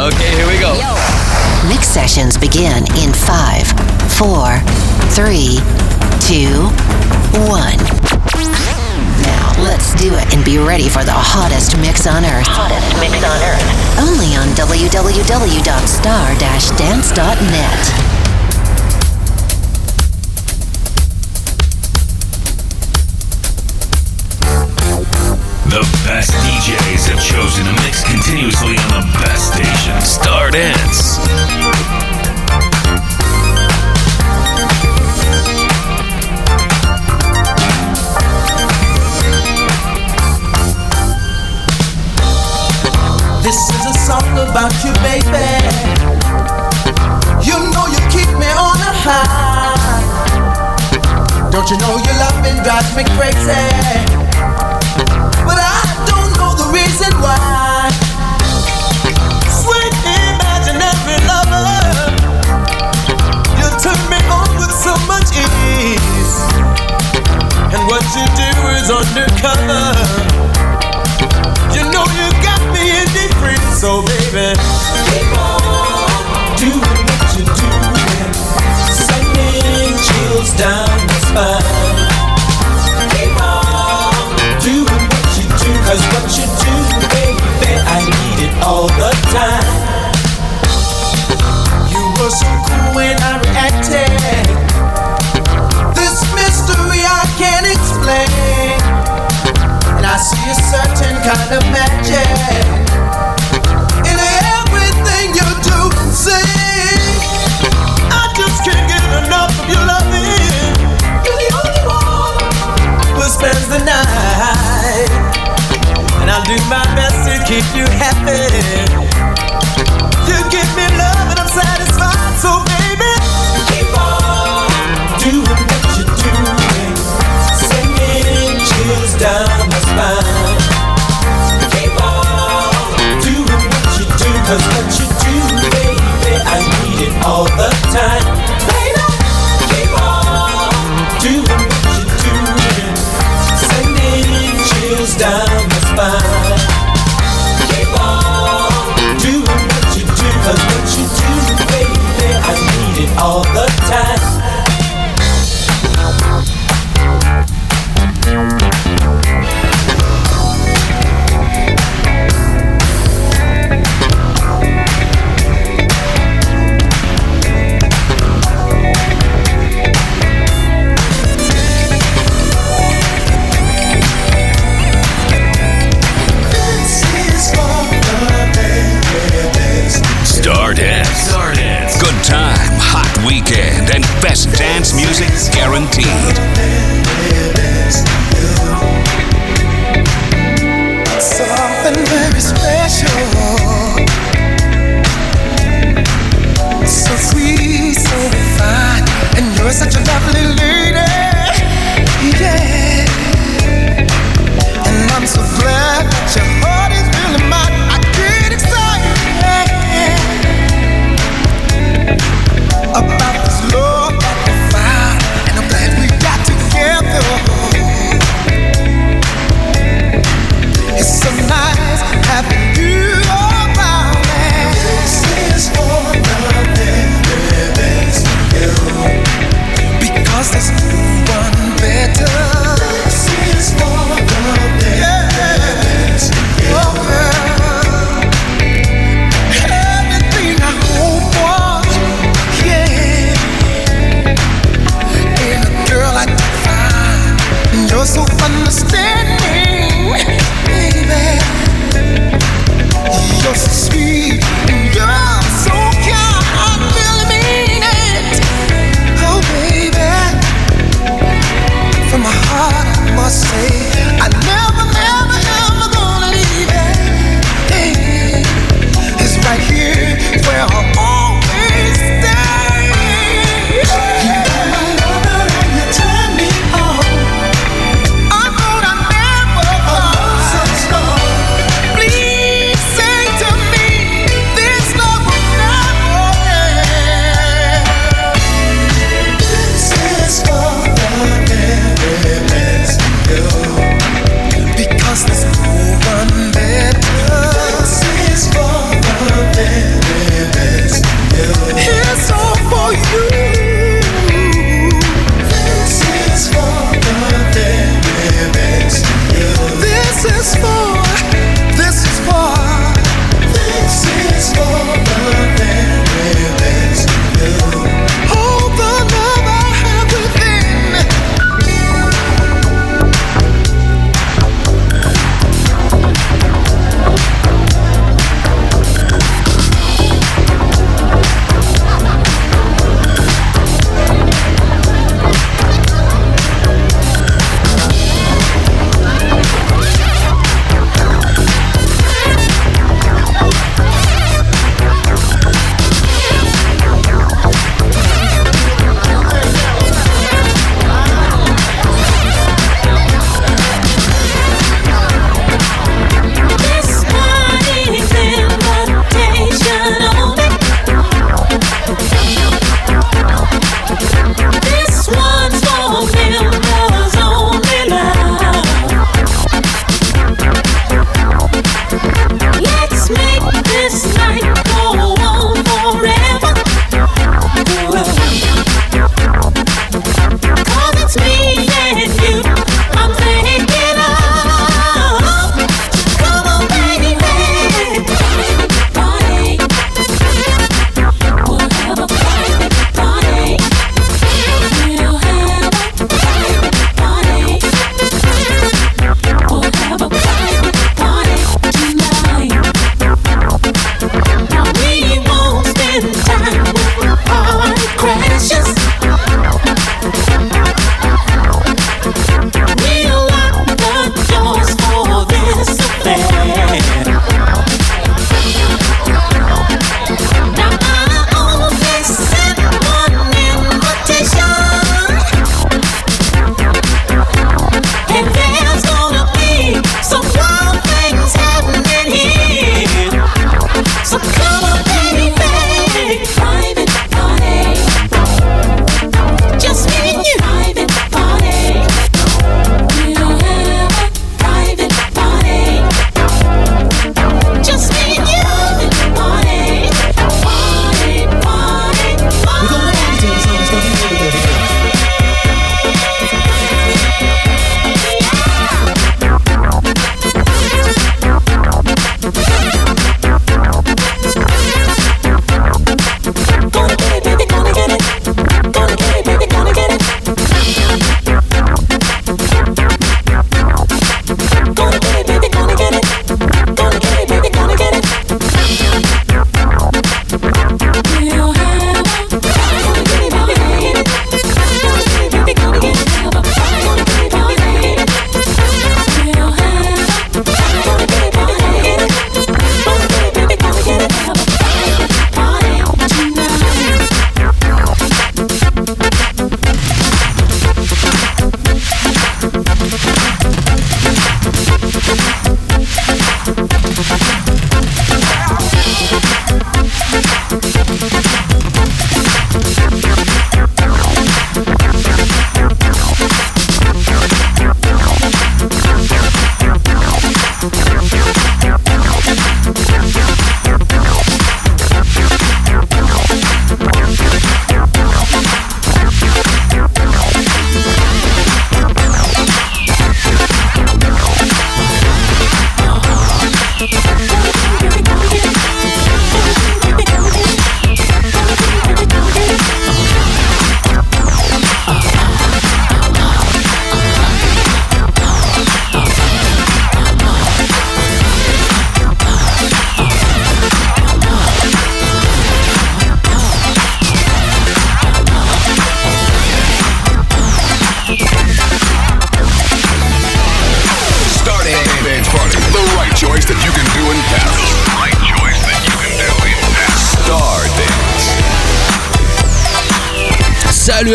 Okay, here we go. Mix sessions begin in five, four, three, two, one. Now let's do it and be ready for the hottest mix on earth. Hottest mix on earth. Only on www.star-dance.net. best DJs have chosen to mix continuously on the best station. Star Dance. This is a song about you, baby. You know you keep me on a high. Don't you know your loving drives me crazy? But I so much ease. And what to do is under you know you got me in different salvation. Take off. do all the time. You were so cool when I reacted. This mystery I can't explain. And I see a certain kind of magic in everything you do. I just can't get enough of your loving. You're the only one who spends the night, I'll do my best to keep you happy. You give me love and I'm satisfied, so baby, keep on doing what you're doing, sending chills down my spine. Keep on doing what you do, 'cause what you do, baby, I need it all the time.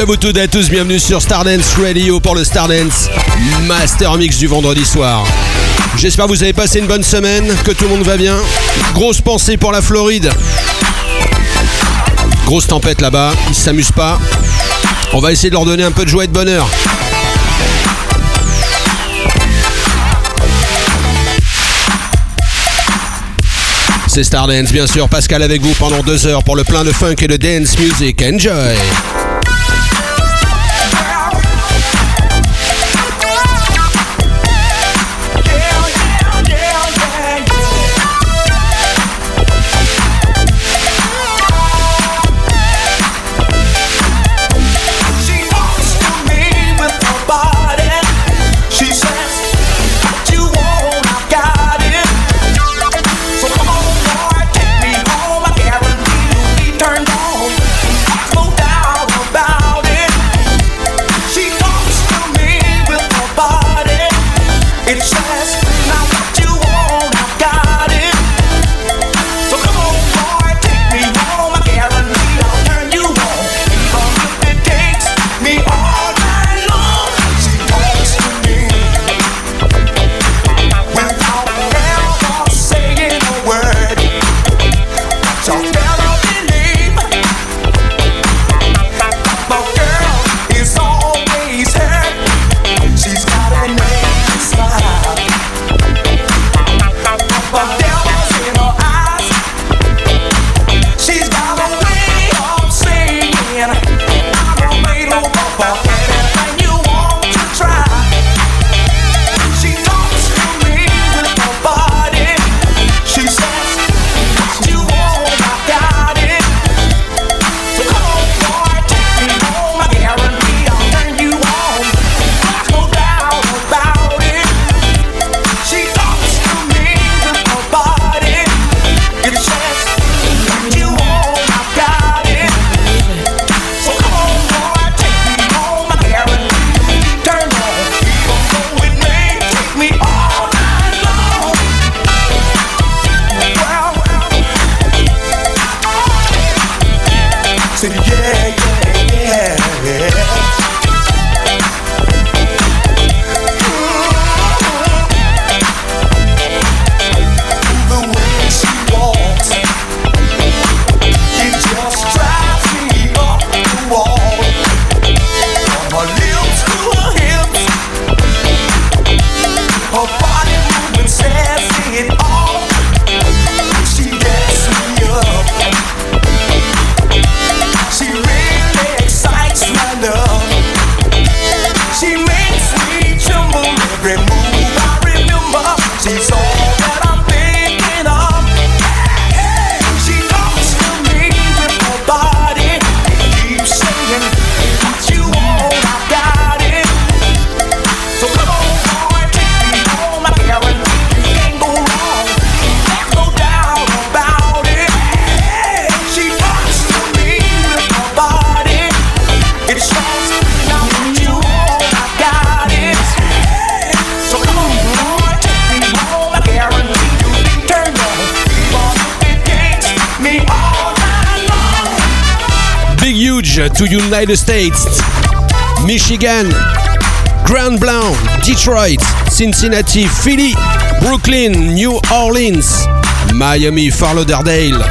Toutes et à tous, bienvenue sur Stardance Radio pour le Stardance Master Mix du vendredi soir. J'espère que vous avez passé une bonne semaine, que tout le monde va bien. Grosse pensée pour la Floride. Grosse tempête là-bas, ils s'amusent pas. On va essayer de leur donner un peu de joie et de bonheur. C'est Stardance, bien sûr. Pascal avec vous pendant deux heures pour le plein de funk et de dance music. Enjoy! Detroit, Cincinnati, Philly, Brooklyn, New Orleans, Miami, Fort Lauderdale,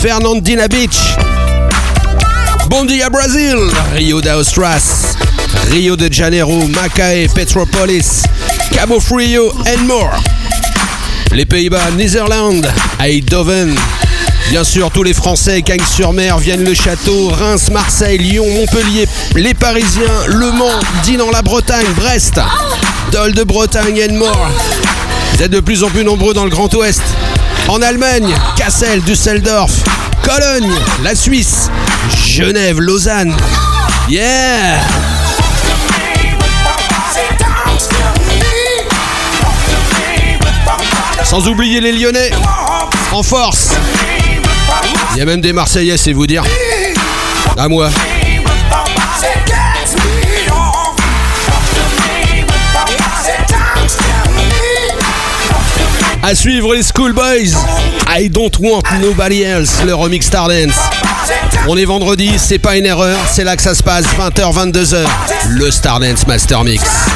Fernandina Beach, Bondia, Brazil, Rio de Austras, Rio de Janeiro, Macaé, Petropolis, Cabo Frio and more. Les Pays-Bas, Netherlands, Eindhoven. Bien sûr, tous les Français, Cagnes-sur-Mer, Viennent le Château, Reims, Marseille, Lyon, Montpellier, les Parisiens, Le Mans, Dinan, la Bretagne, Brest, De Bretagne and more. Vous êtes de plus en plus nombreux dans le Grand Ouest. En Allemagne, Kassel, Düsseldorf, Cologne, la Suisse, Genève, Lausanne. Yeah! Sans oublier les Lyonnais, en force. Il y a même des Marseillais, c'est vous dire. À moi. À suivre les Schoolboys. I don't want nobody else, le remix Stardance. On est vendredi, c'est pas une erreur, c'est là que ça se passe, 20h, 22h. Le Stardance Master Mix.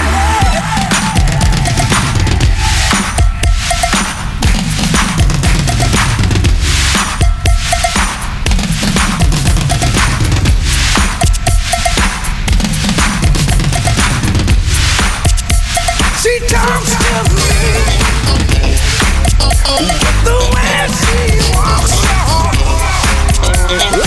Yeah.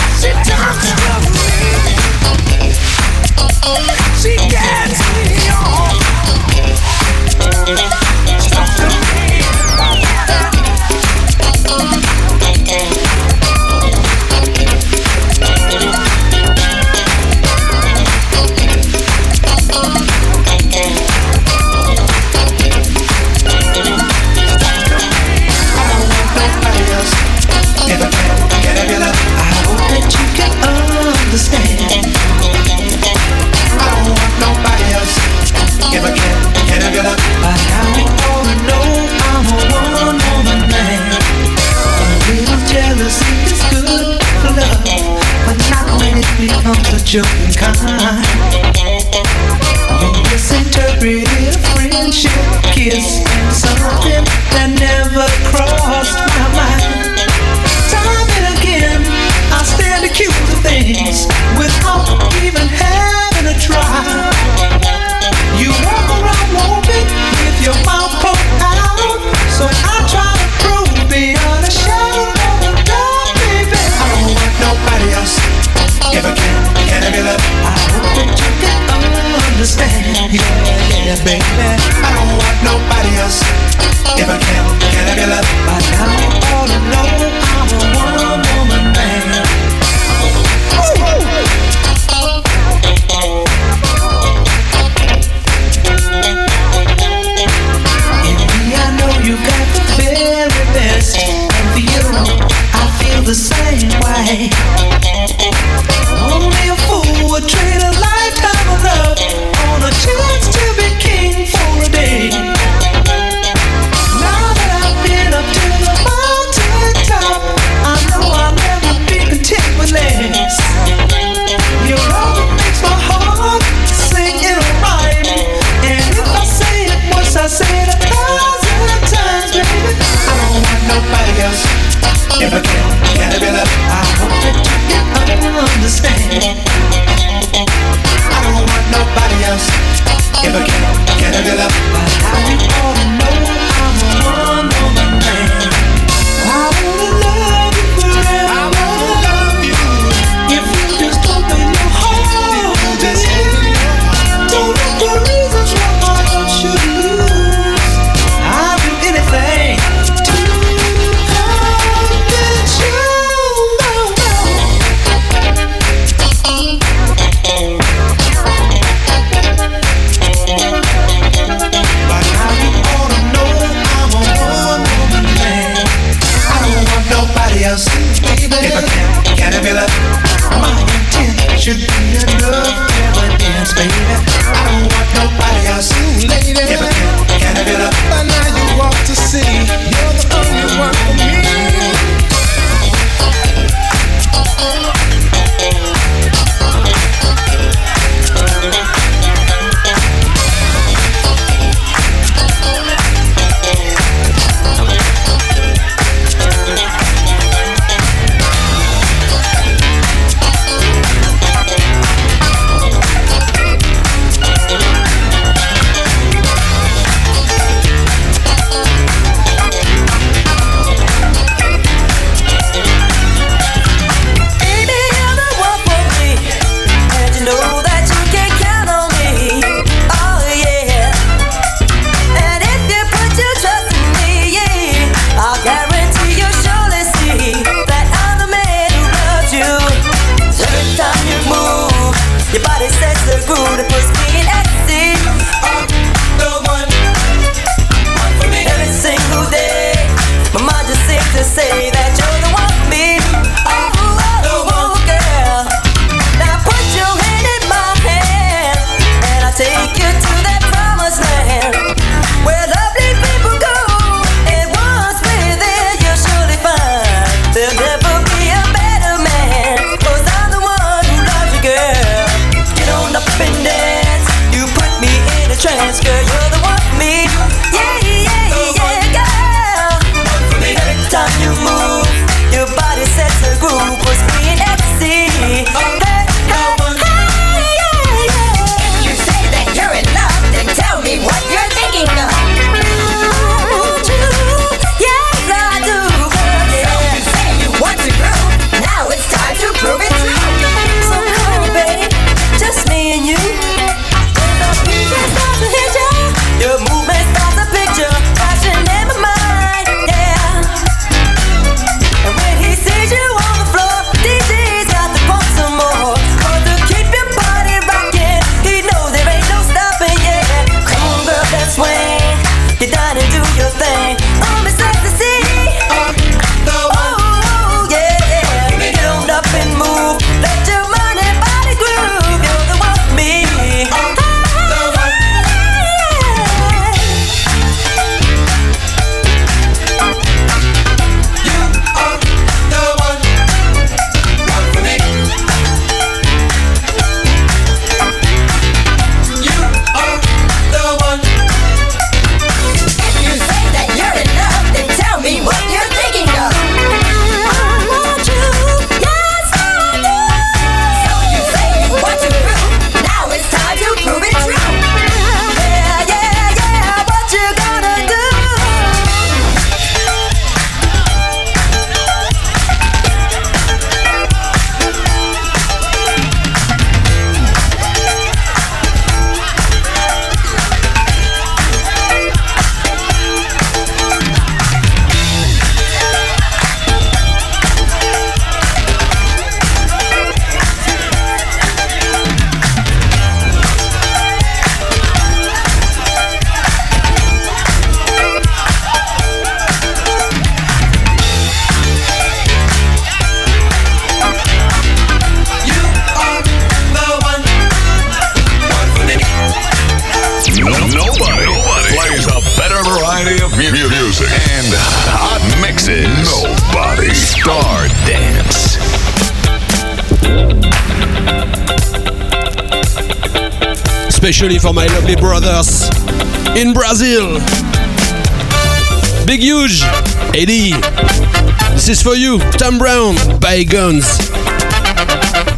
Tom Brown, Bygones.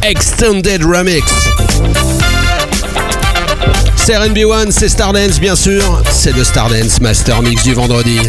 Extended Remix. C'est RB1, c'est Stardance bien sûr, c'est le Stardance Master Mix du vendredi.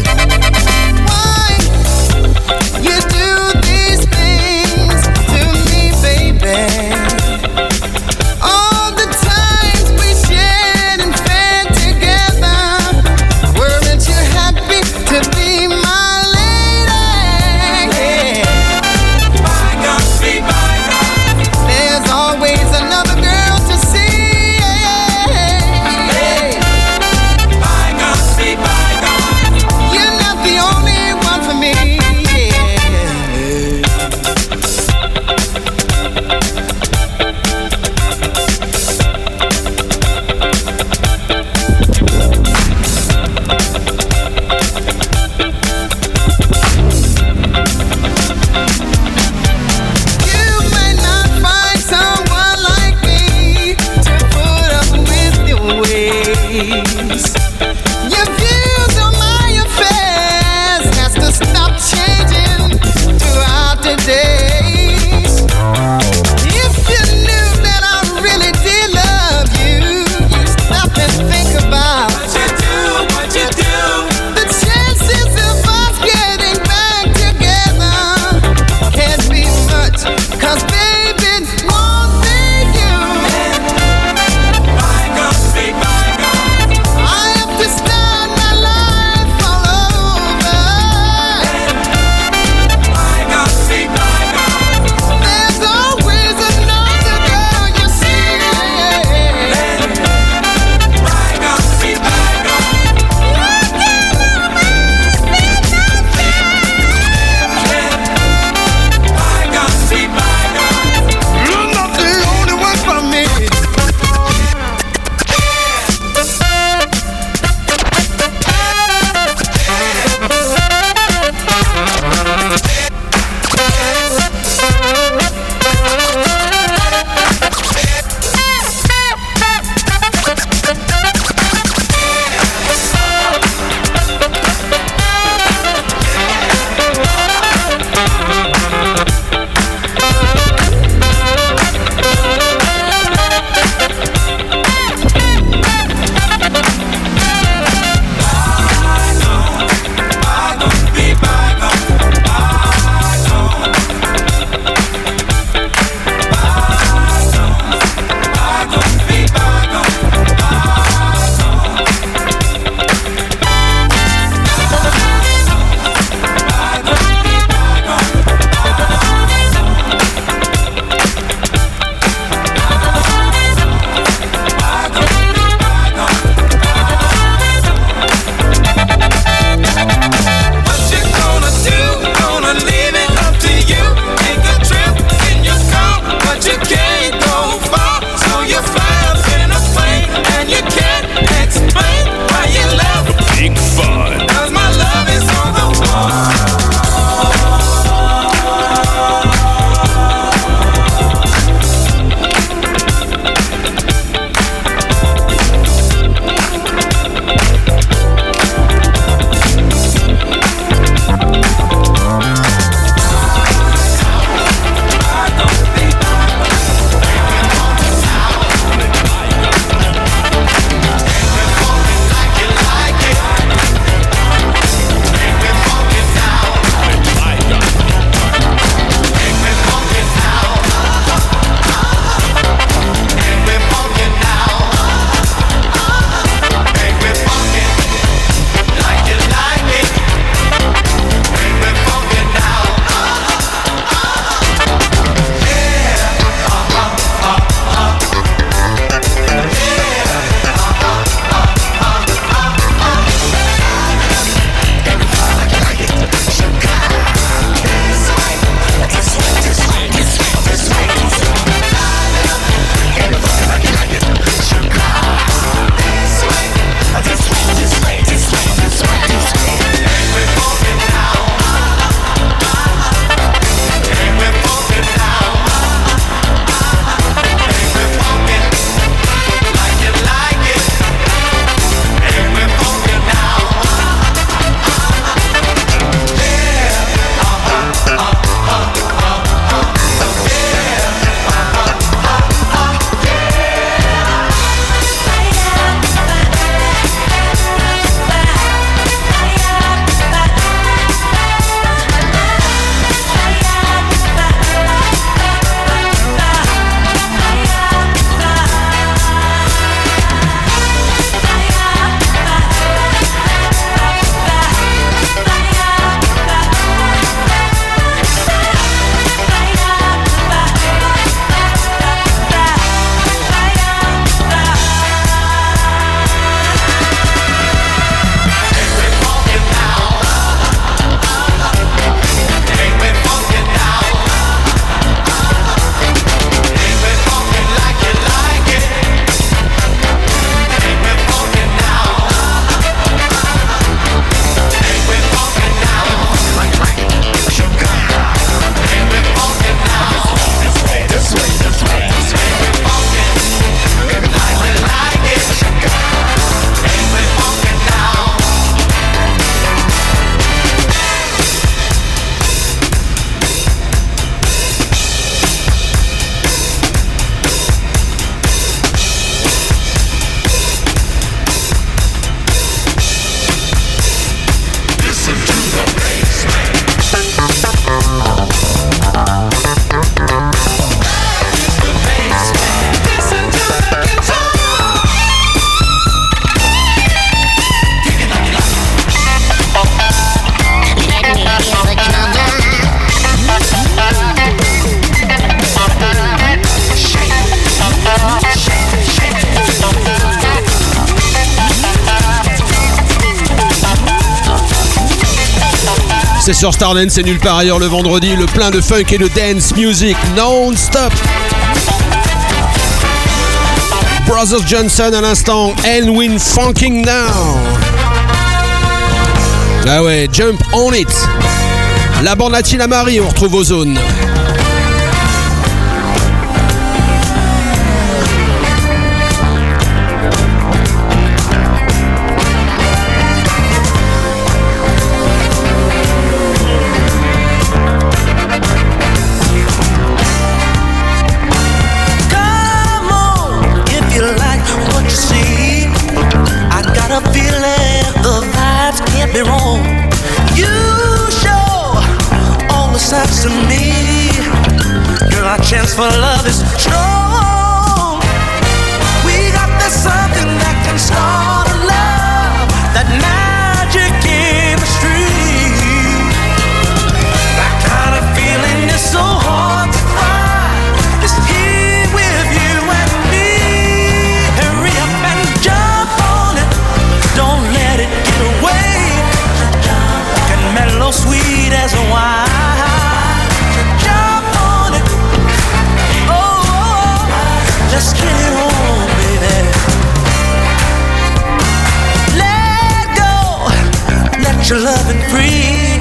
sur Stardance et nulle part ailleurs le vendredi, le plein de funk et de dance music non-stop. Brothers Johnson à l'instant, Elwin Funking Now. Ah ouais, jump on it. La bande latine à Marie, on retrouve aux zones. love is strong. love and free.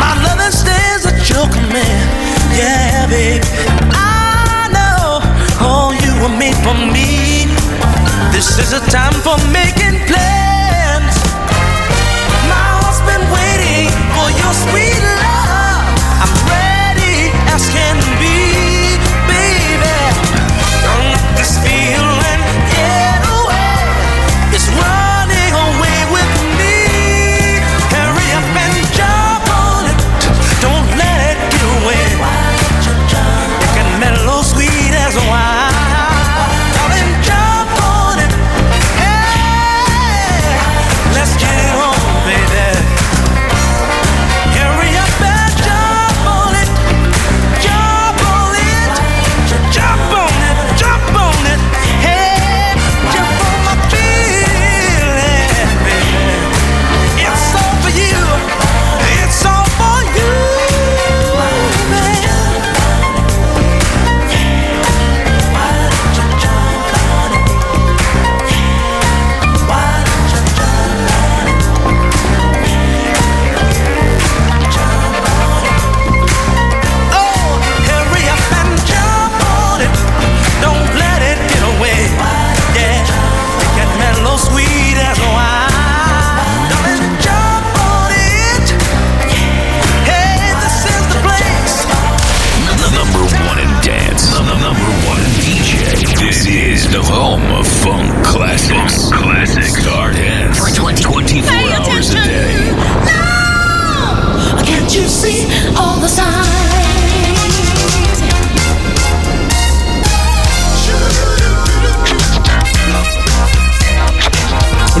My loving stands at your command. Yeah, babe. I know all you were made for me. This is a time for making plans. My heart's been waiting for your sweet.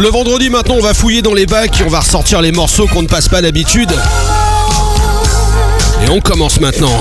Le vendredi maintenant on va fouiller dans les bacs on va ressortir les morceaux qu'on ne passe pas d'habitude. Et on commence maintenant.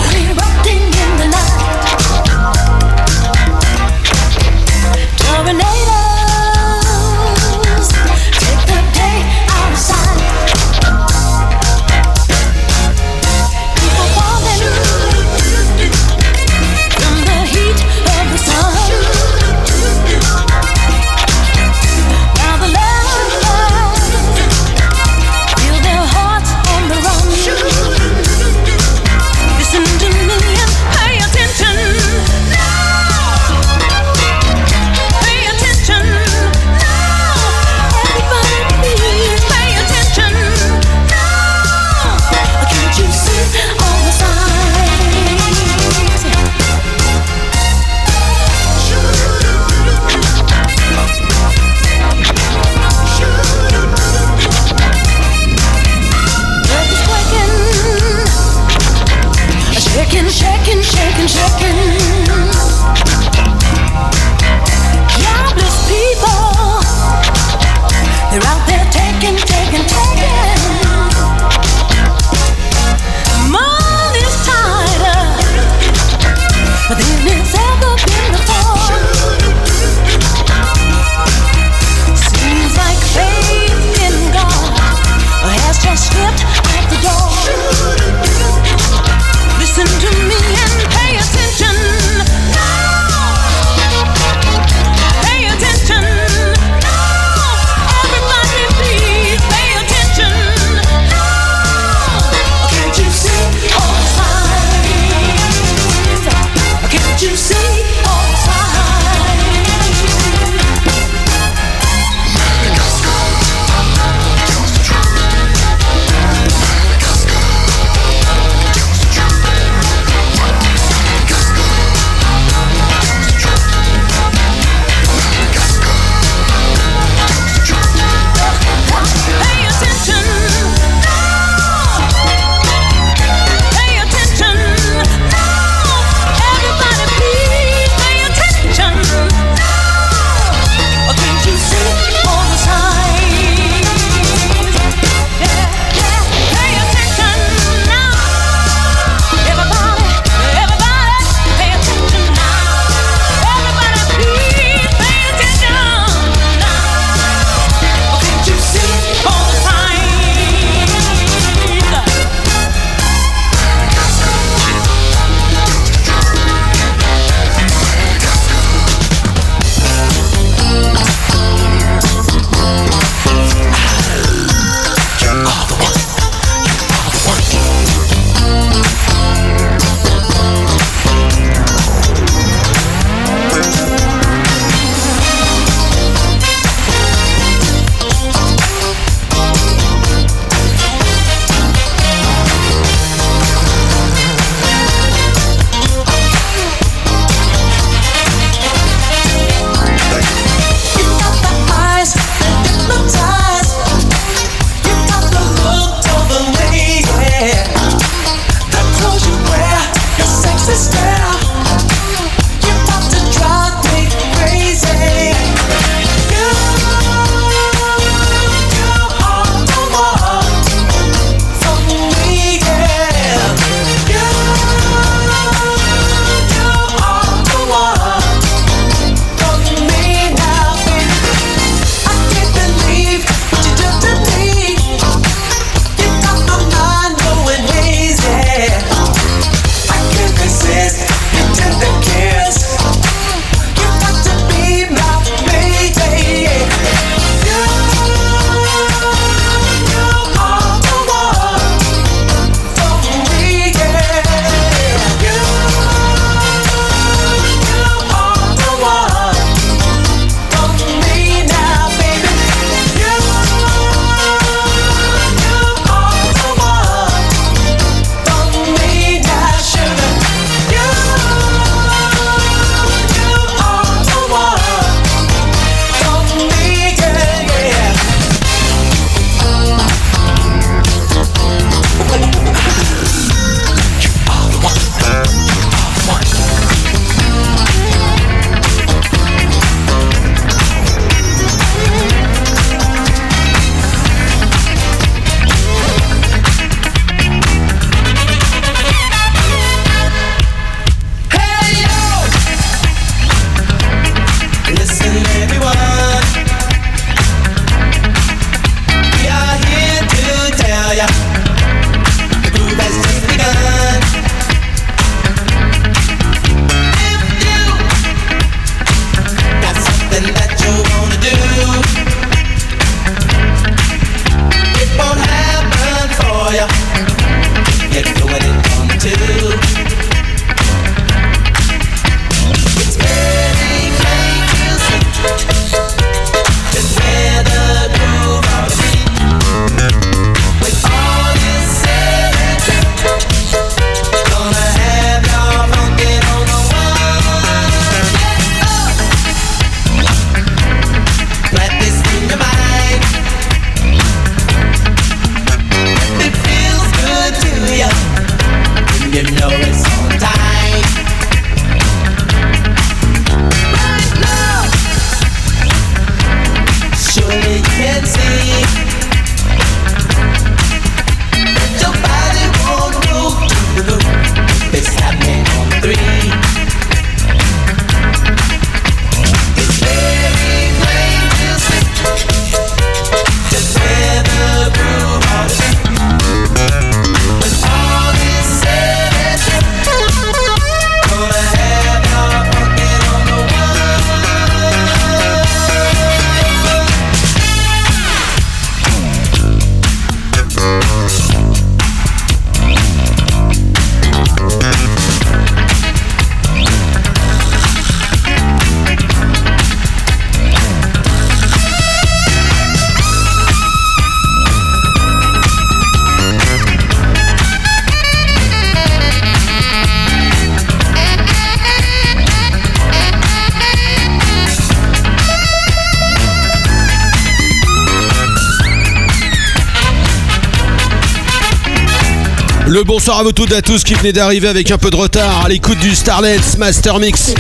Bonsoir à vous toutes et à tous qui venez d'arriver avec un peu de retard à l'écoute du Starlets Master Mix.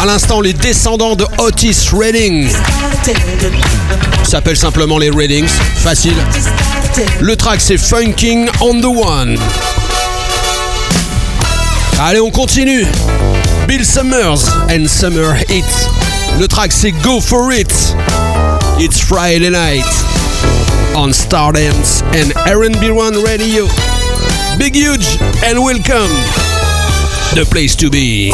À l'instant, les descendants de Otis Redding. S'appelle simplement les Reddings. Facile. Le track c'est Funking on the One. Allez, on continue. Bill Summers and Summer Hit. Le track c'est Go for It. It's Friday night on Stardance and R&B One Radio. Big huge and welcome. The place to be.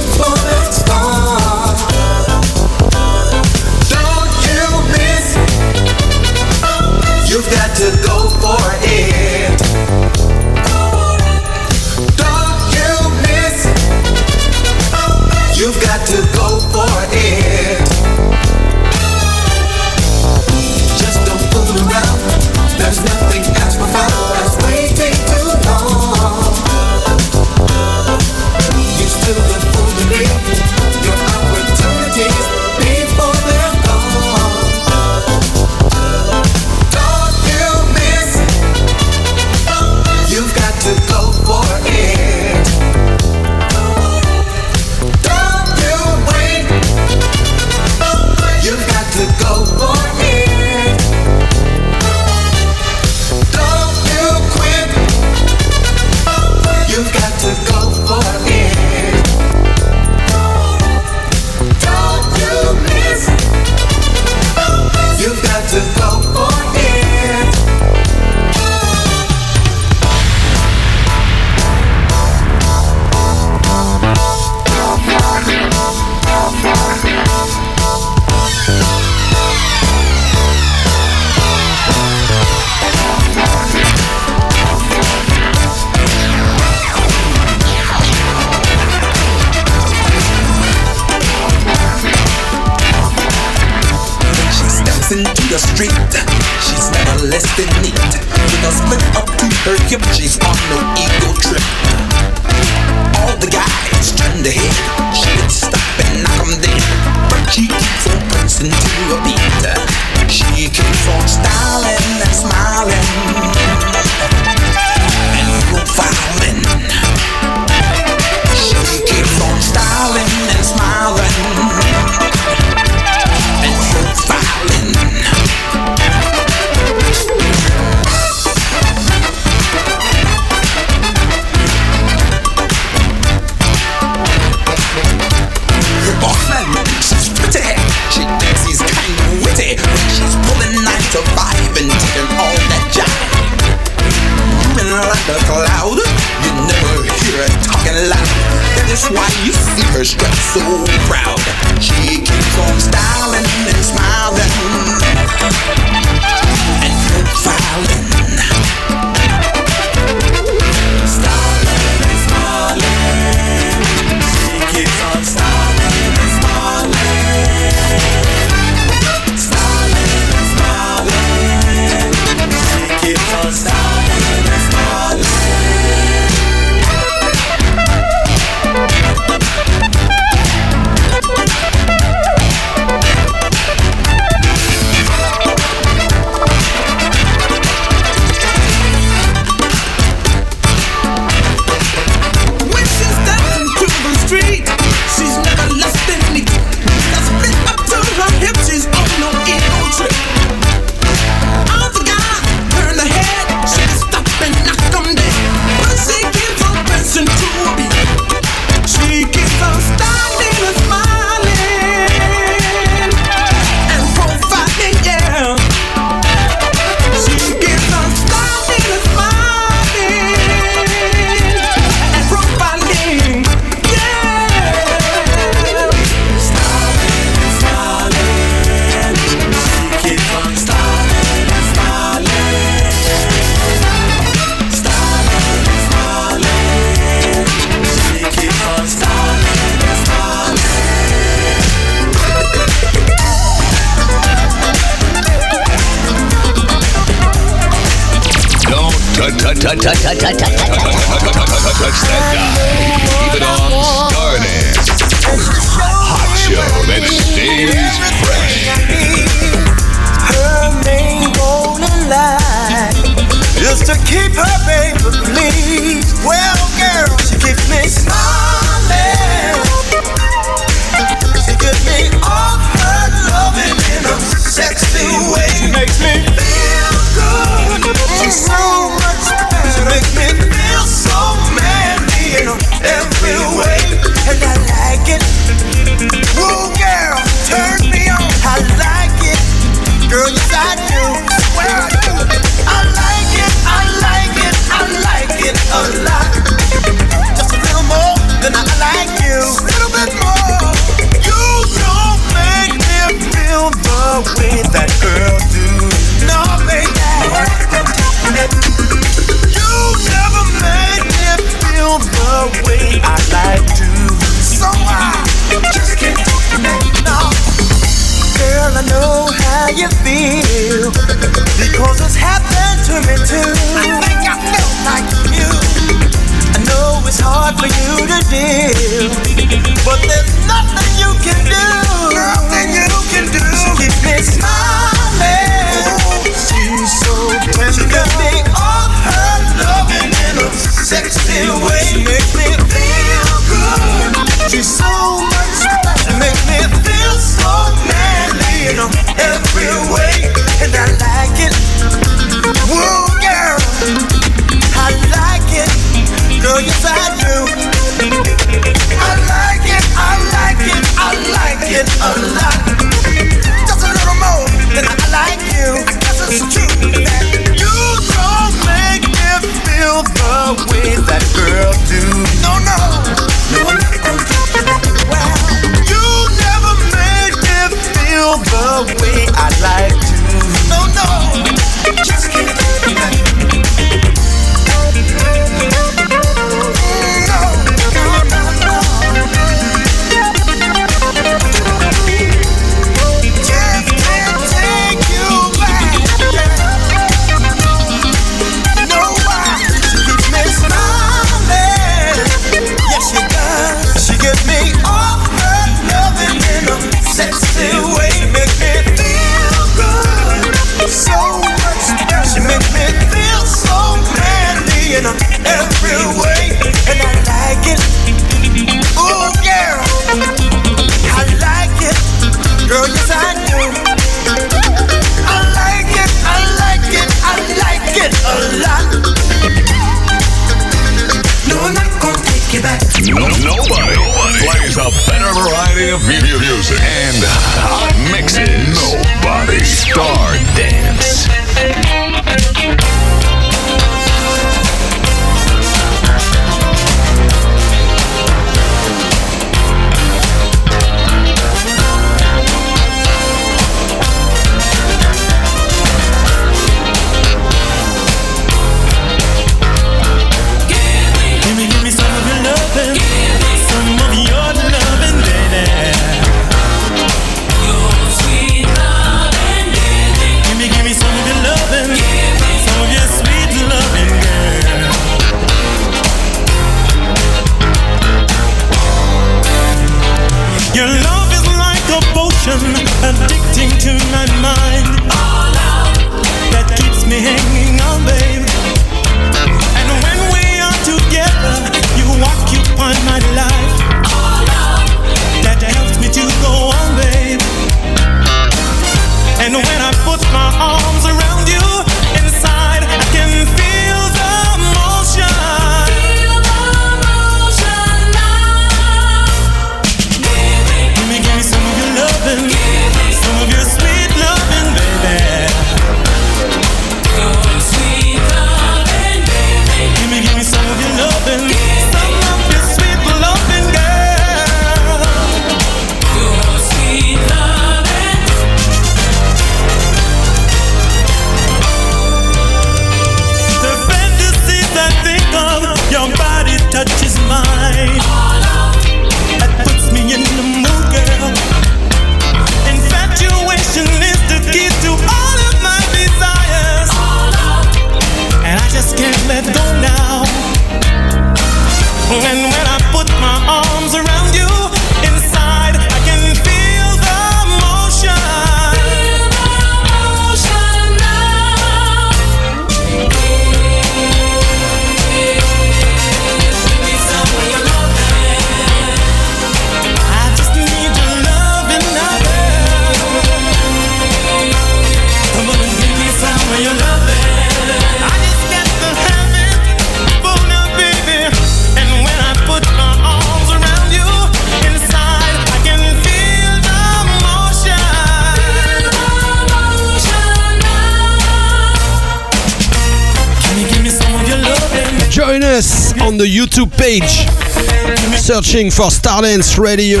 searching for Stardance Radio.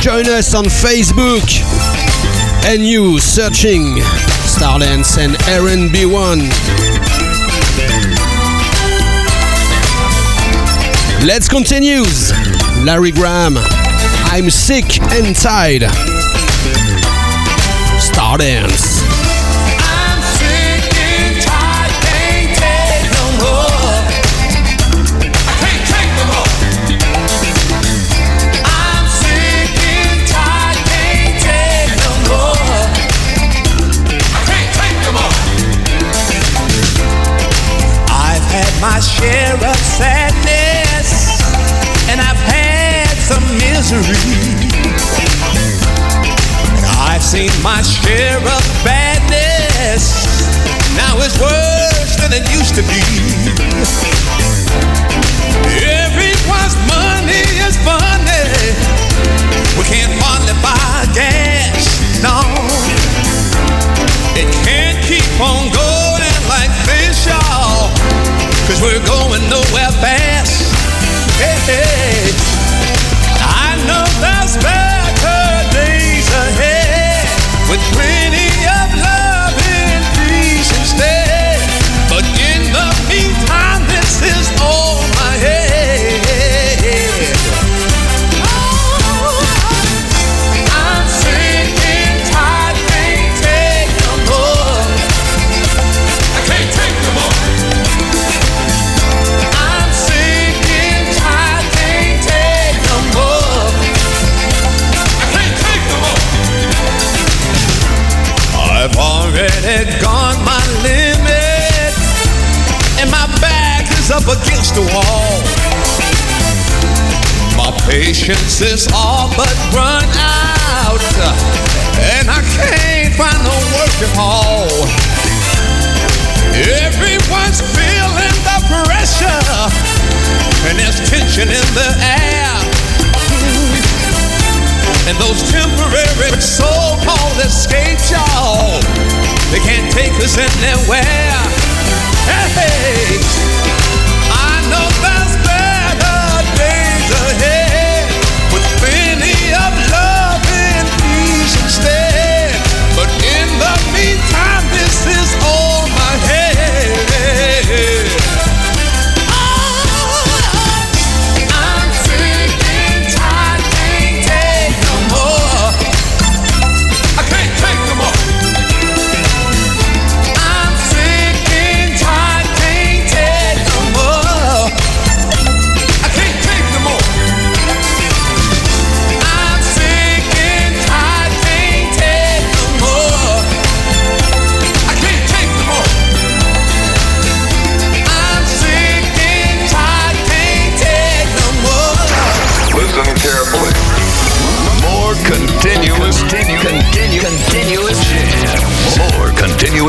Join us on Facebook and you searching Stardance and RNB1. Let's continue. Larry Graham, I'm sick and tired. Stardance. my share of sadness, and I've had some misery. And I've seen my share of badness. Now it's worse than it used to be. Everyone's money is funny. We can't hardly buy gas, no. It can't keep on going like this, Cause we're going nowhere fast. Hey, hey. had gone my limit, and my back is up against the wall. My patience is all but run out, and I can't find no work at all. Everyone's feeling the pressure, and there's tension in the air. And those temporary so-called escapes, y'all, they can't take us anywhere. Hey!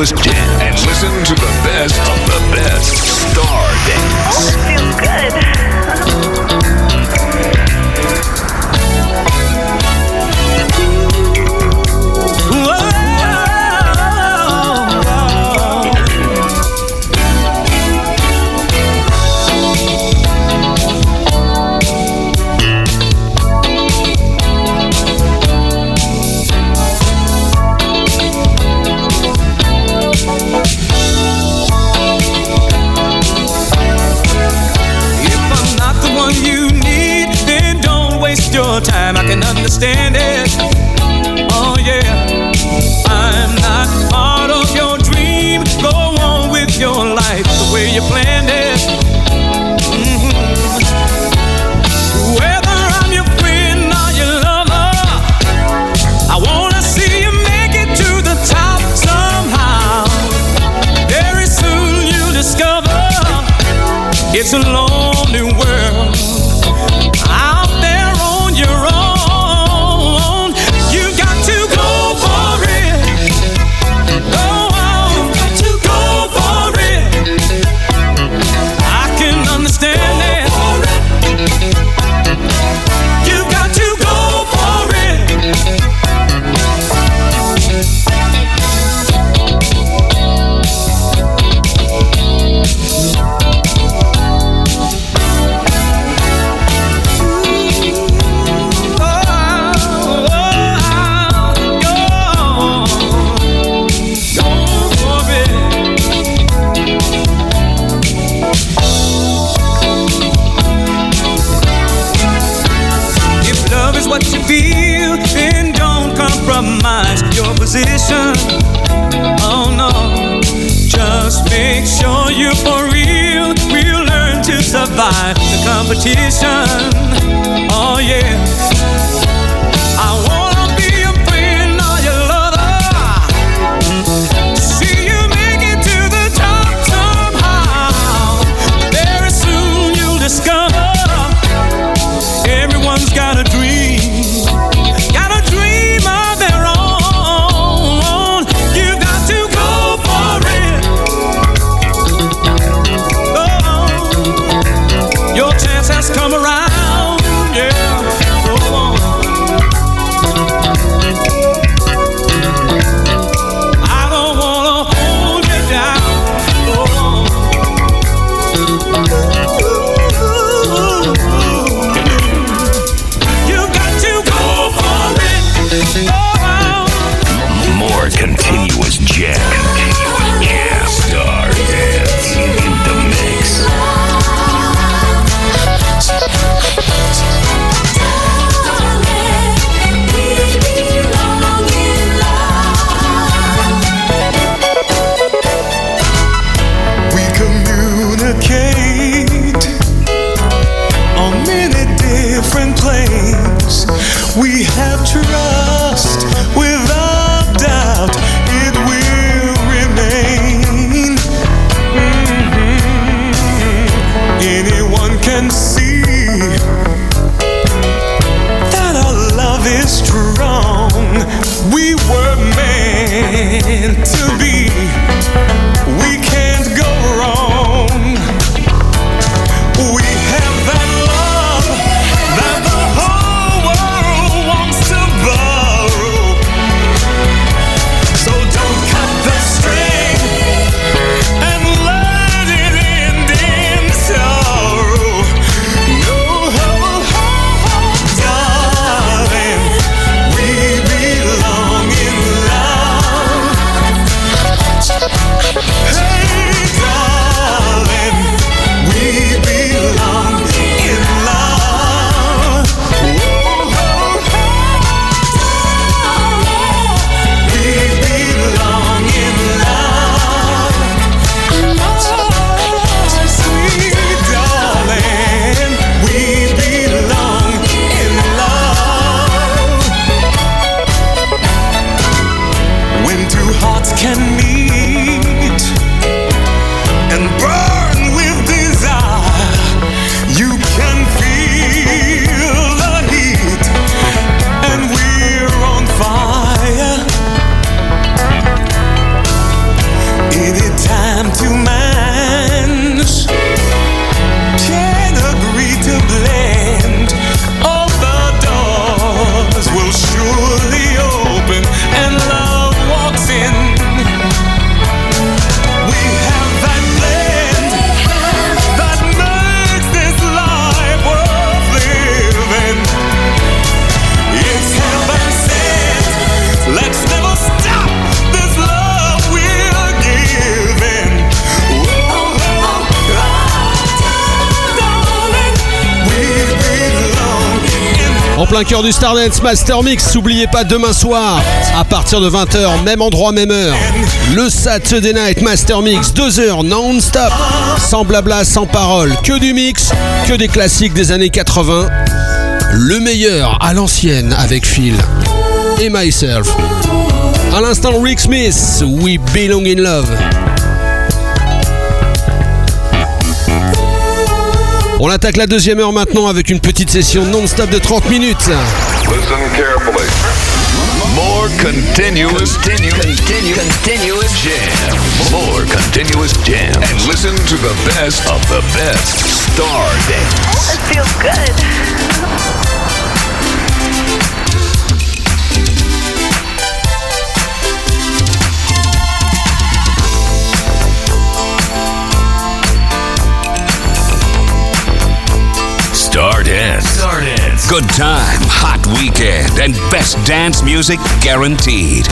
and listen to the best understand by the competition. Du Stardance Master Mix, n'oubliez pas demain soir, à partir de 20h, même endroit, même heure, le Saturday Night Master Mix, 2 heures non-stop, sans blabla, sans parole, que du mix, que des classiques des années 80, le meilleur à l'ancienne avec Phil et myself. À l'instant, Rick Smith, We Belong in Love. On attaque la deuxième heure maintenant avec une petite session non-stop de 30 minutes. Listen carefully. More continuous, continue, continue, continuous jam. More continuous jam. And listen to the best of the best. Star Dance. It feels good. Star Dance. Star Dance. Good time, hot weekend, and best dance music guaranteed.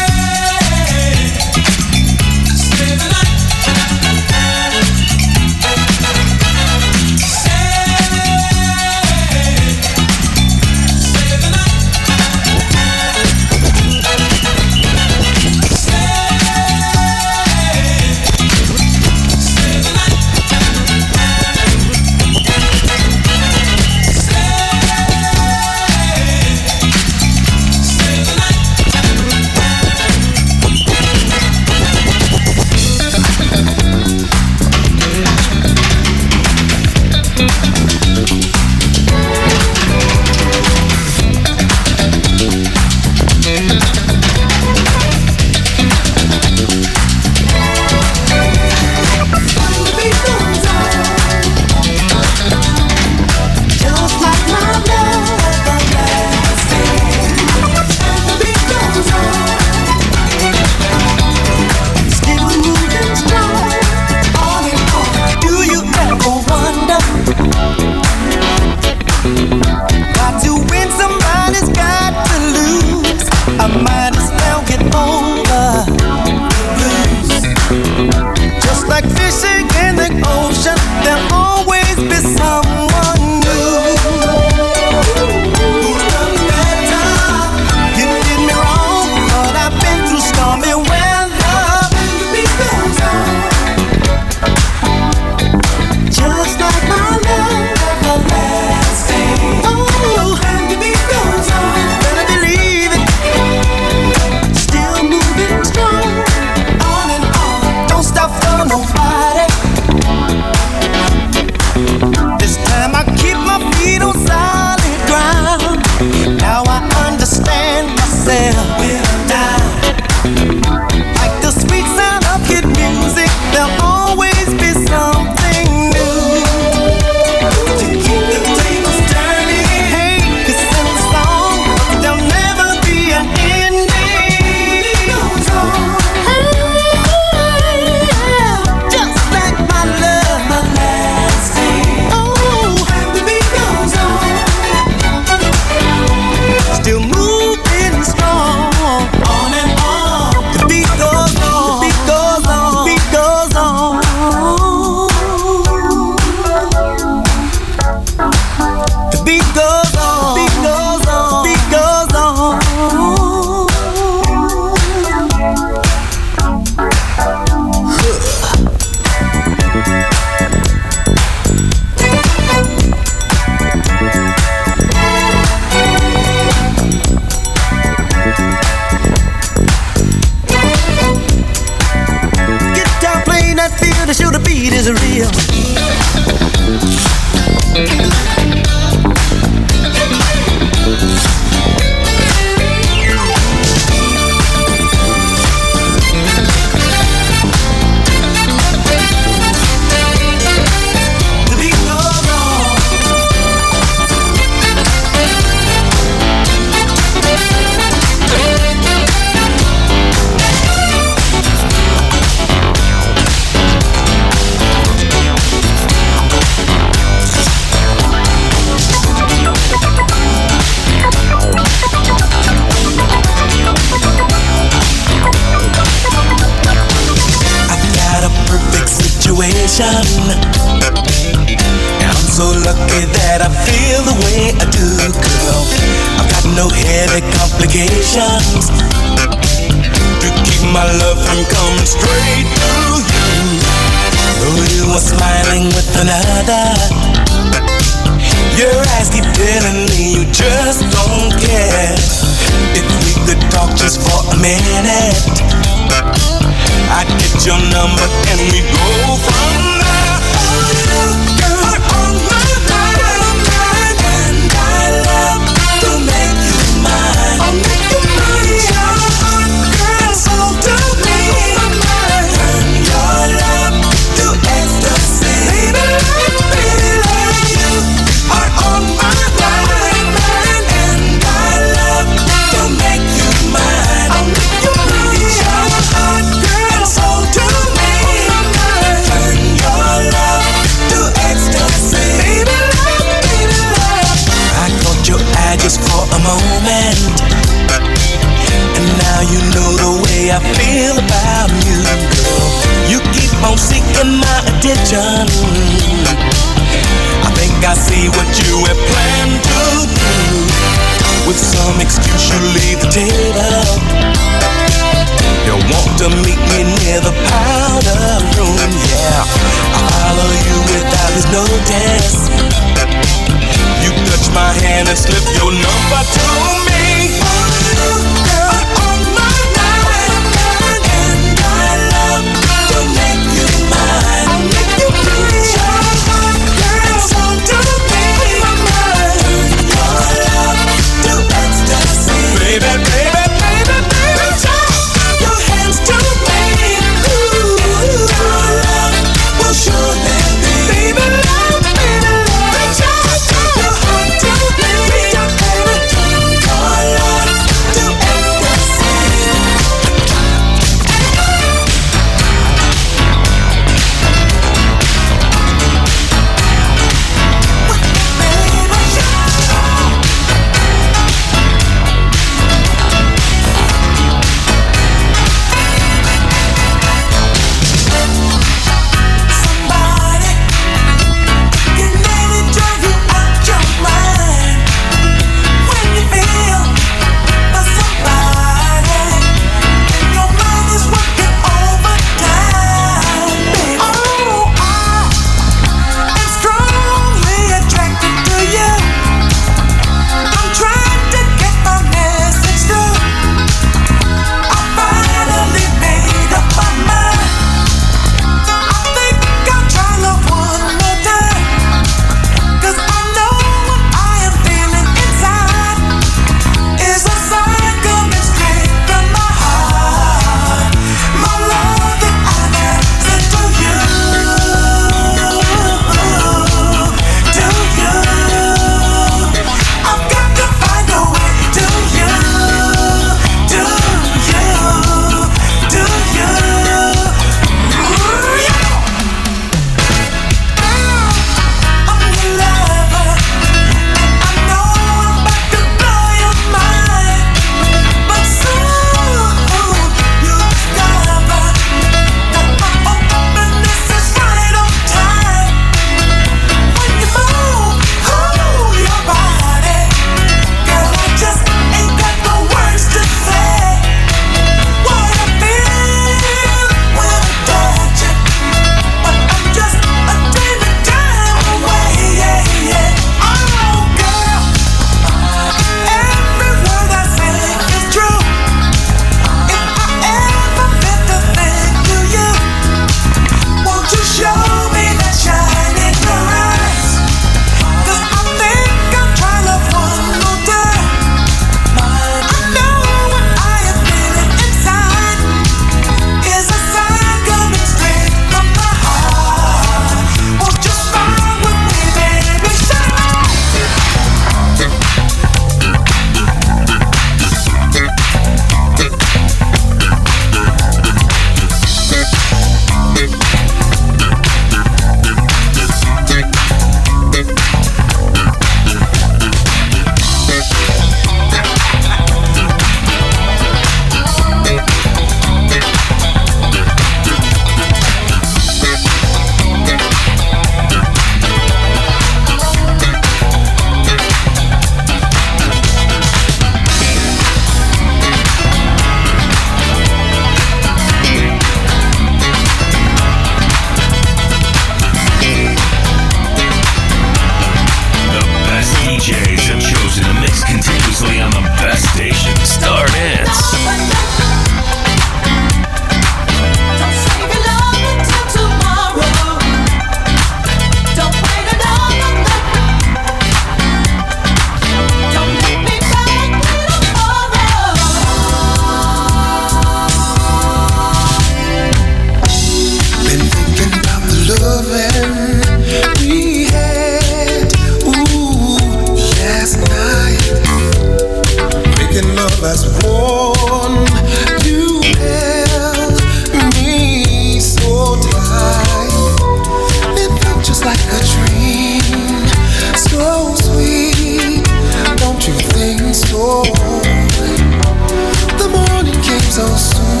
Soon.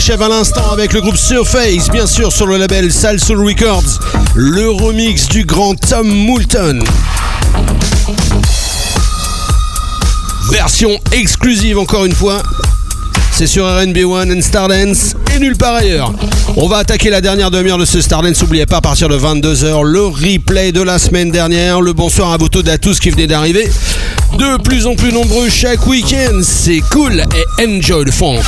S'achèvent à l'instant avec le groupe Surface, bien sûr sur le label Salsoul Records, le remix du grand Tom Moulton. Version exclusive encore une fois. C'est sur RNB1 and Stardance et nulle part ailleurs. On va attaquer la dernière demi-heure de ce Stardance. N'oubliez pas, à partir de 22h, le replay de la semaine dernière. Le bonsoir à vous tous à tous qui venaient d'arriver. De plus en plus nombreux chaque week-end. C'est cool et enjoy le funk.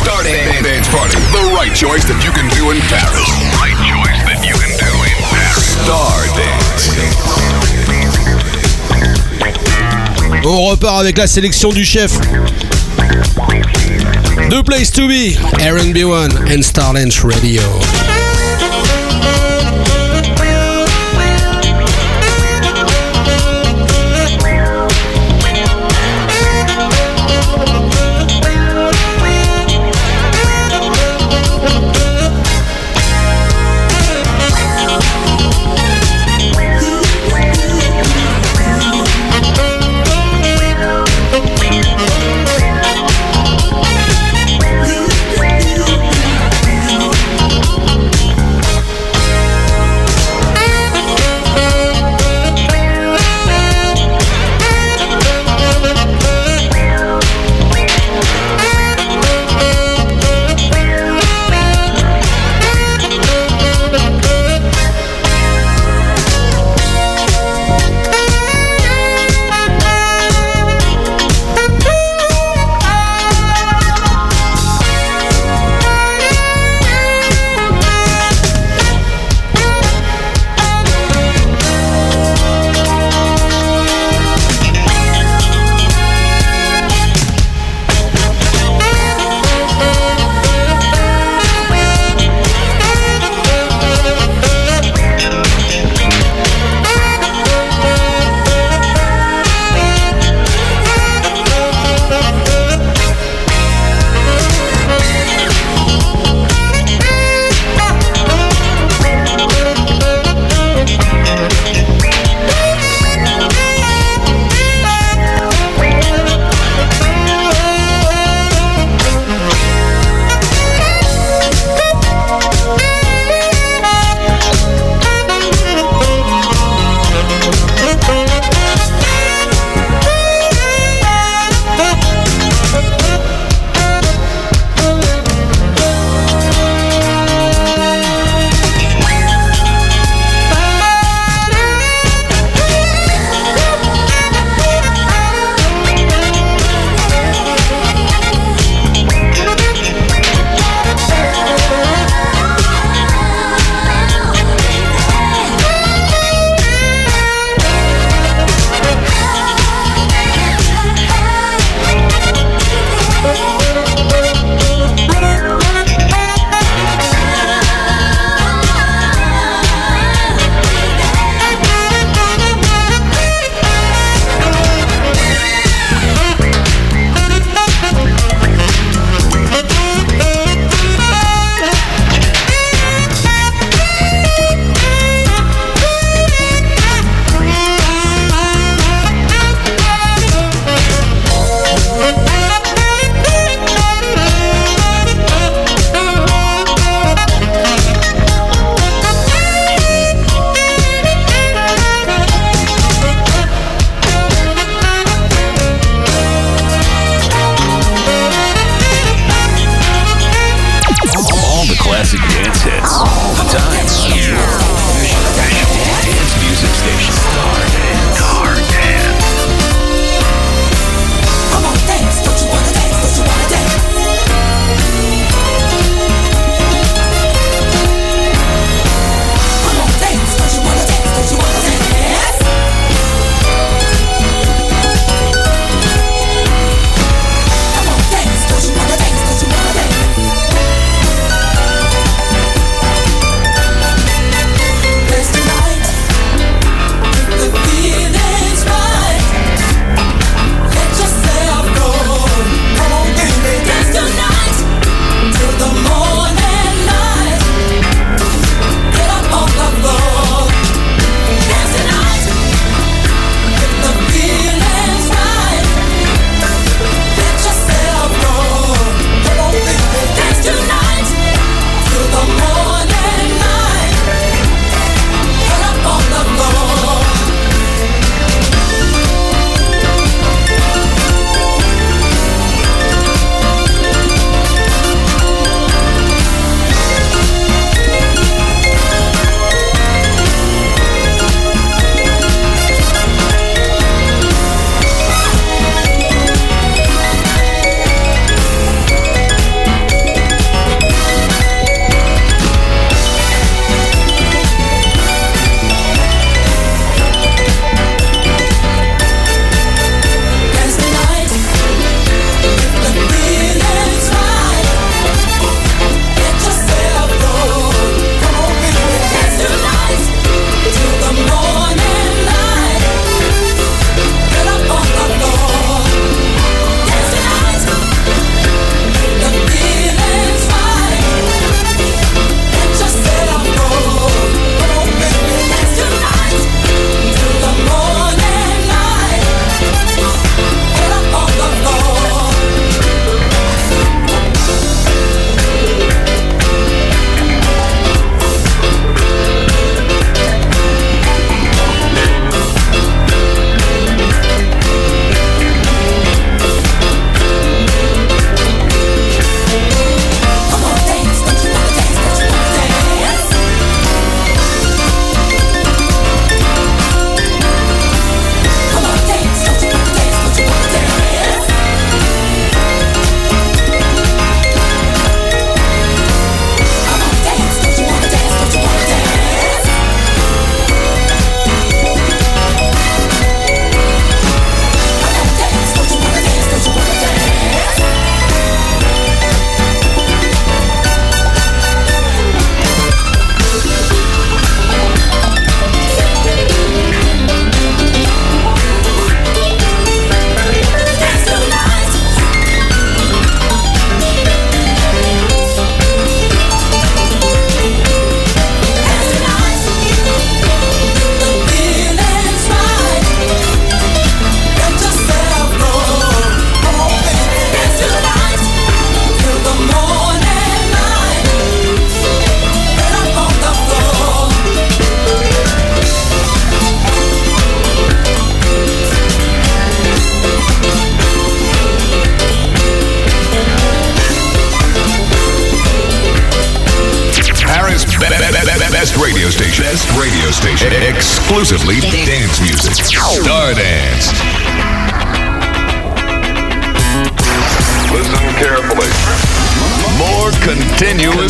Stardance Dance Party. The right choice that you can do in Paris. right choice that you can do in Paris. Stardance. On repart avec la sélection du chef. The place to be, RB1 and Starlens Radio.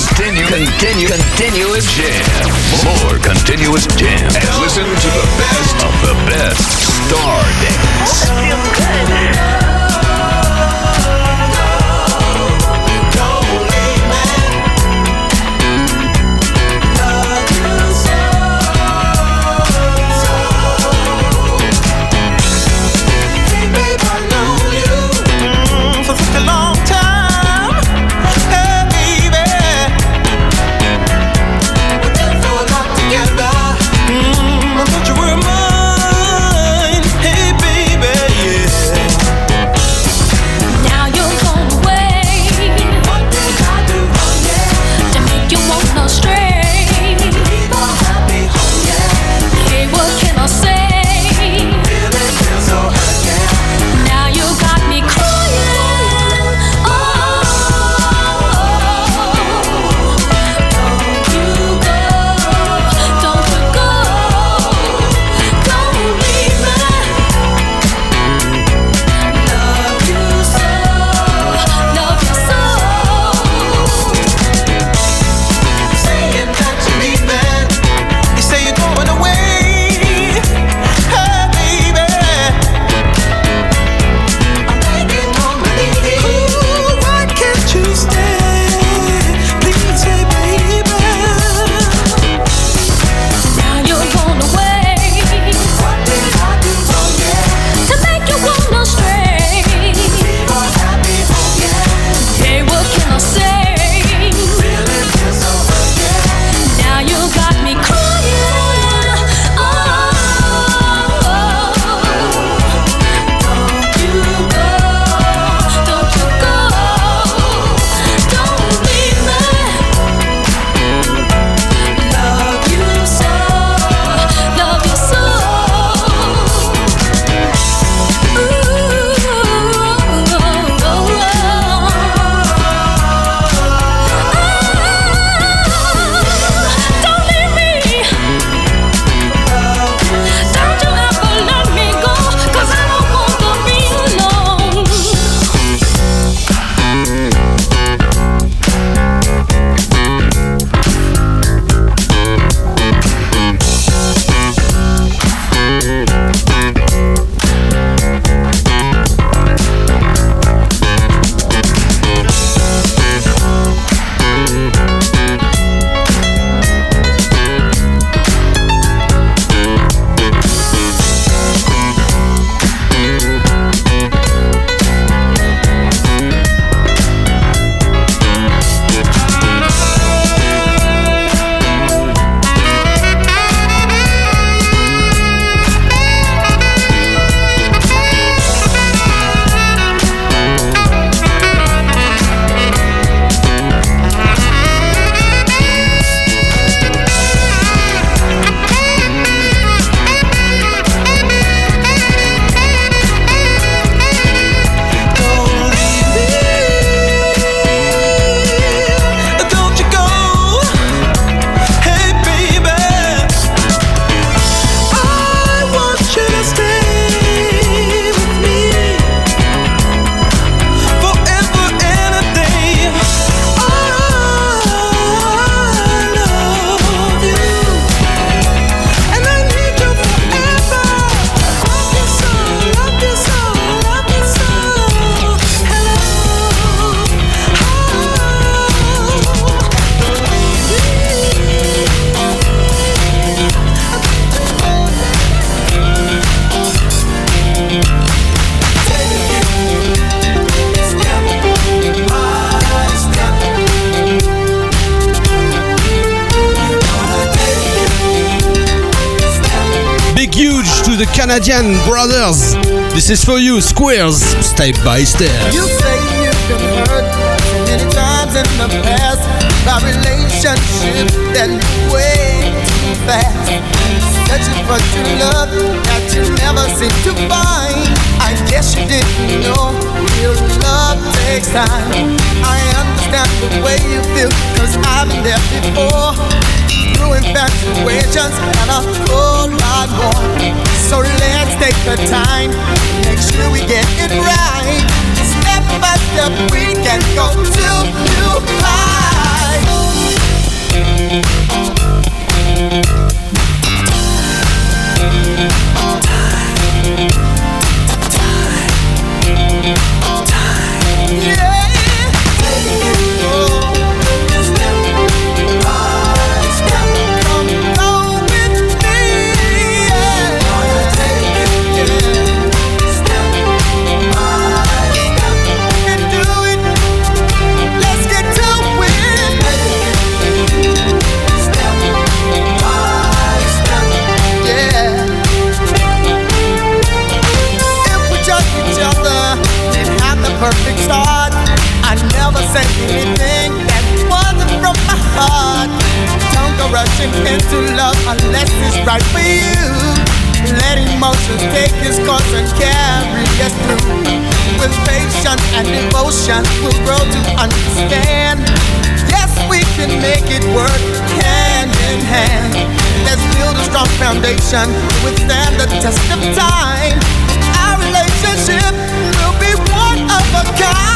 Continue, continue, continuous jam. More continuous jam. And listen to the best of the best. Star Dance. Oh, that feels good. Canadian brothers. This is for you, Squares, step by step. You say you've been hurt many times in the past by relationships that way too fast. For love that you never seem to find. I guess you didn't know real love takes time. I understand the way you feel, cause I've been there before. Through infatuations and a whole lot more. So let's take the time, make sure we get it right. Step by step, we can go to new Let's rushing into love unless it's right for you. Let emotions take its course and carry us through. With patience and devotion, we'll grow to understand. Yes, we can make it work hand in hand. Let's build a strong foundation to withstand the test of time. Our relationship will be one of a kind.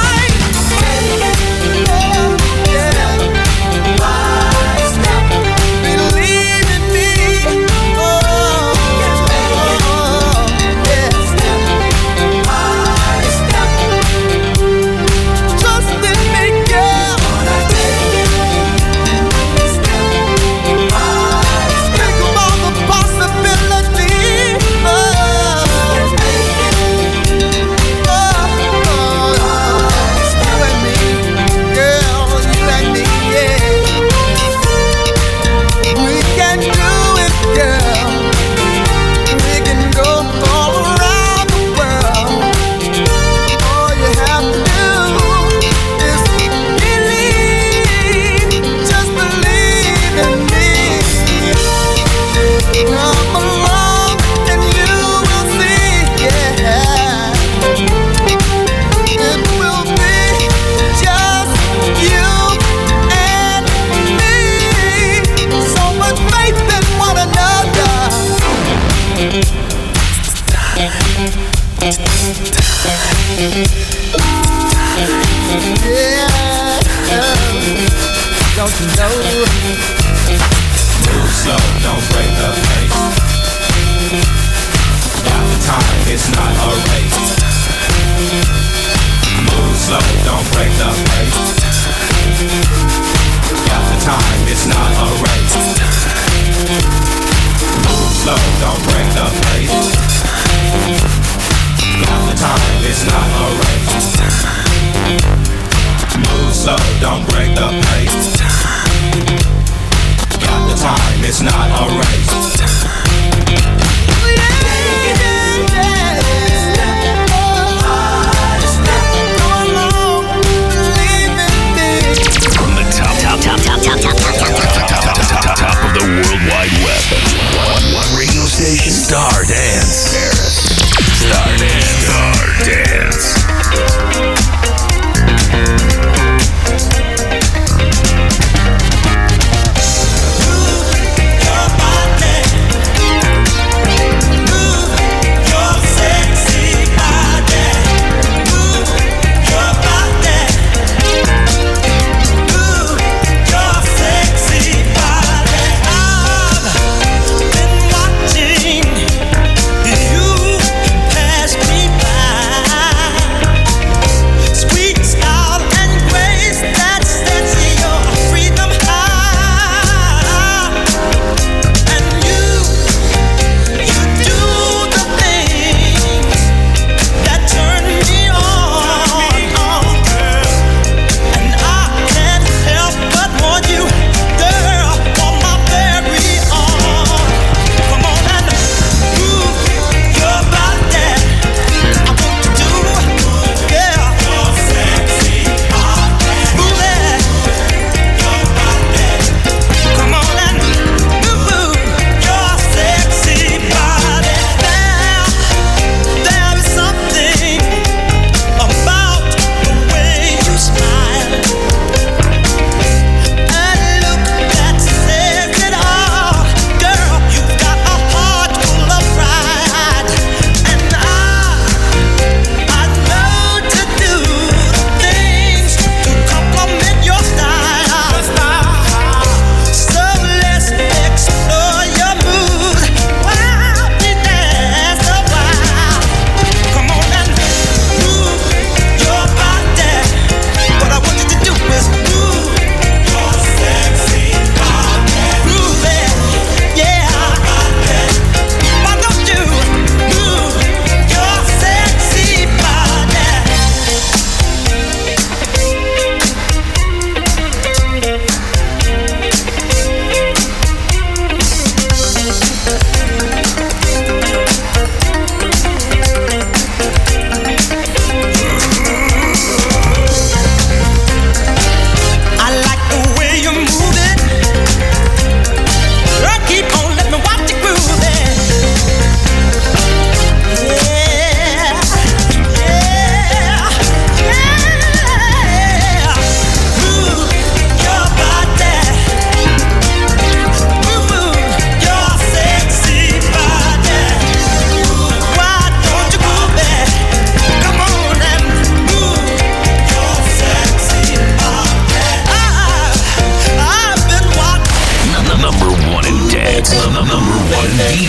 Move slow, don't break the pace. Got the time, it's not a race. Move slow, don't break the pace. Got the time, it's not a race. Move slow, don't break the pace. Got the time, it's not a race slow, don't break the pace. Got the time, it's not a race. Top of the World Wide Web. One radio station, Stardance.